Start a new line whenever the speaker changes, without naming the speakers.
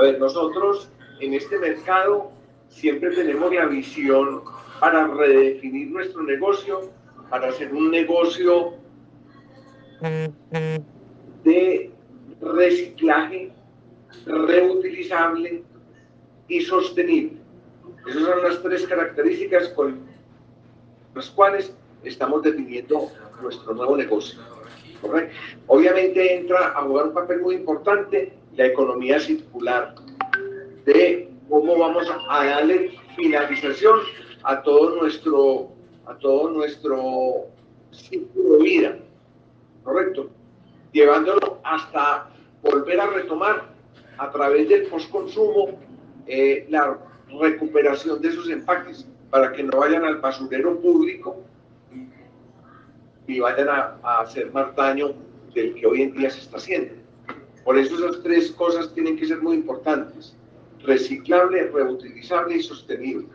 ver, nosotros en este mercado siempre tenemos la visión para redefinir nuestro negocio, para hacer un negocio de reciclaje reutilizable y sostenible. Esas son las tres características con las cuales estamos definiendo nuestro nuevo negocio. Obviamente entra a jugar un papel muy importante la economía circular, de cómo vamos a darle finalización a todo nuestro, a todo nuestro ciclo de vida, ¿correcto? Llevándolo hasta volver a retomar a través del postconsumo eh, la recuperación de esos empaques para que no vayan al basurero público y vayan a, a hacer más daño del que hoy en día se está haciendo. Por eso esas tres cosas tienen que ser muy importantes. Reciclable, reutilizable y sostenible.